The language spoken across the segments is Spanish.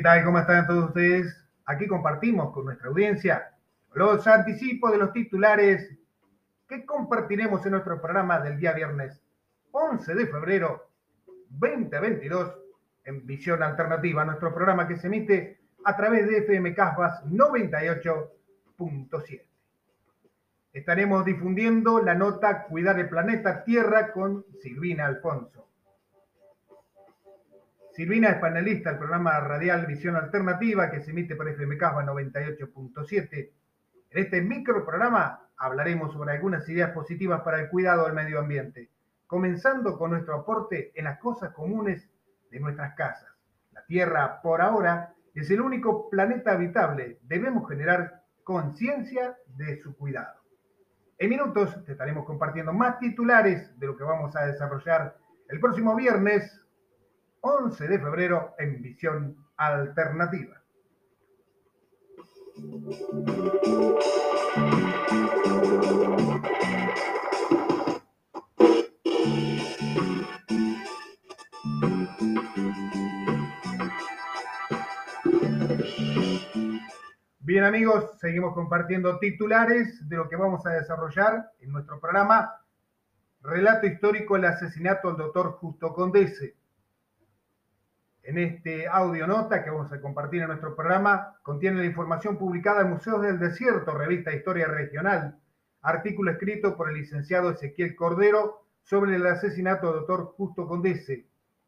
tal? ¿Cómo están todos ustedes? Aquí compartimos con nuestra audiencia los anticipos de los titulares que compartiremos en nuestro programa del día viernes 11 de febrero 2022 en Visión Alternativa, nuestro programa que se emite a través de FM Casbas 98.7. Estaremos difundiendo la nota Cuidar el planeta Tierra con Silvina Alfonso. Silvina es panelista del programa radial Visión Alternativa que se emite por FM Casbas 98.7. En este microprograma hablaremos sobre algunas ideas positivas para el cuidado del medio ambiente, comenzando con nuestro aporte en las cosas comunes de nuestras casas. La Tierra, por ahora, es el único planeta habitable. Debemos generar conciencia de su cuidado. En minutos te estaremos compartiendo más titulares de lo que vamos a desarrollar el próximo viernes 11 de febrero en Visión Alternativa. Bien amigos, seguimos compartiendo titulares de lo que vamos a desarrollar en nuestro programa Relato histórico el asesinato del doctor Justo Condese. En este audio nota que vamos a compartir en nuestro programa contiene la información publicada en Museos del Desierto, revista Historia Regional, artículo escrito por el licenciado Ezequiel Cordero sobre el asesinato del doctor Justo Condese,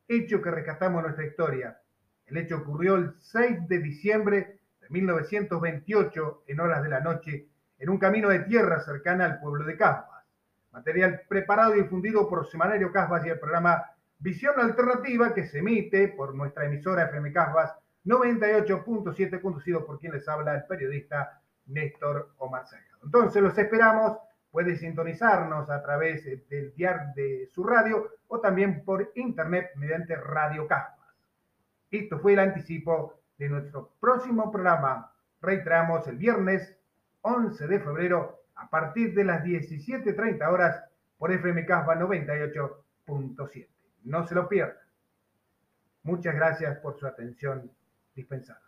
hecho que rescatamos en nuestra historia. El hecho ocurrió el 6 de diciembre de 1928 en horas de la noche en un camino de tierra cercana al pueblo de Casbas. Material preparado y difundido por Semanario Casbas y el programa Visión Alternativa que se emite por nuestra emisora FM Casbas 98.7, conducido por quien les habla el periodista Néstor Omar Salgado. Entonces los esperamos, puede sintonizarnos a través del diario de su radio o también por internet mediante Radio Casbas. Esto fue el anticipo de nuestro próximo programa. Reiteramos el viernes 11 de febrero a partir de las 17.30 horas por FM Casbas 98.7. No se lo pierdan. Muchas gracias por su atención dispensada.